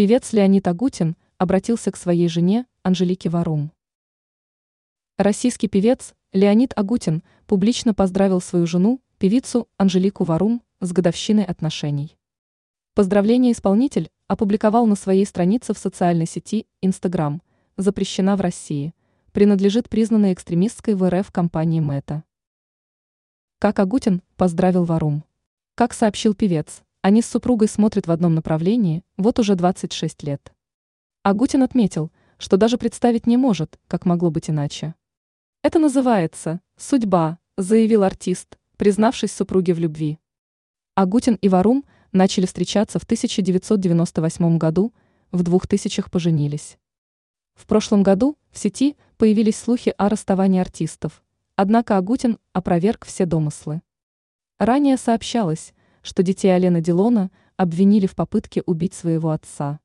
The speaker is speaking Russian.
Певец Леонид Агутин обратился к своей жене Анжелике Варум. Российский певец Леонид Агутин публично поздравил свою жену, певицу Анжелику Варум, с годовщиной отношений. Поздравление исполнитель опубликовал на своей странице в социальной сети Instagram, запрещена в России, принадлежит признанной экстремистской в РФ компании Мета. Как Агутин поздравил Варум. Как сообщил певец, они с супругой смотрят в одном направлении вот уже 26 лет. Агутин отметил, что даже представить не может, как могло быть иначе. Это называется «судьба», заявил артист, признавшись супруге в любви. Агутин и Варум начали встречаться в 1998 году, в 2000-х поженились. В прошлом году в сети появились слухи о расставании артистов, однако Агутин опроверг все домыслы. Ранее сообщалось, что детей Алена Дилона обвинили в попытке убить своего отца.